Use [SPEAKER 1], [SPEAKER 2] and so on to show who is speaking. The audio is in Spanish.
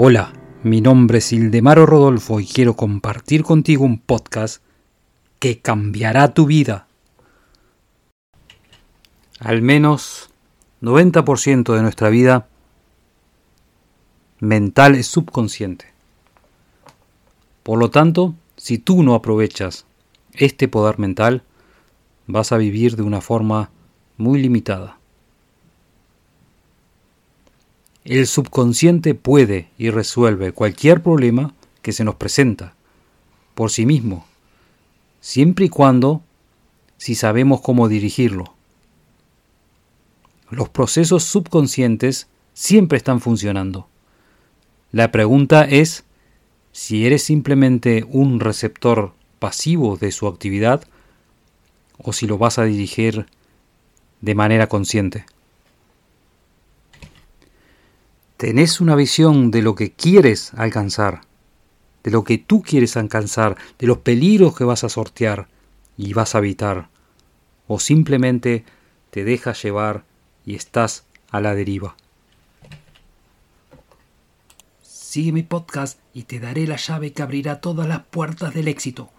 [SPEAKER 1] Hola, mi nombre es Ildemaro Rodolfo y quiero compartir contigo un podcast que cambiará tu vida. Al menos 90% de nuestra vida mental es subconsciente. Por lo tanto, si tú no aprovechas este poder mental, vas a vivir de una forma muy limitada. El subconsciente puede y resuelve cualquier problema que se nos presenta por sí mismo, siempre y cuando si sabemos cómo dirigirlo. Los procesos subconscientes siempre están funcionando. La pregunta es si eres simplemente un receptor pasivo de su actividad o si lo vas a dirigir de manera consciente. Tenés una visión de lo que quieres alcanzar, de lo que tú quieres alcanzar, de los peligros que vas a sortear y vas a evitar, o simplemente te dejas llevar y estás a la deriva.
[SPEAKER 2] Sigue mi podcast y te daré la llave que abrirá todas las puertas del éxito.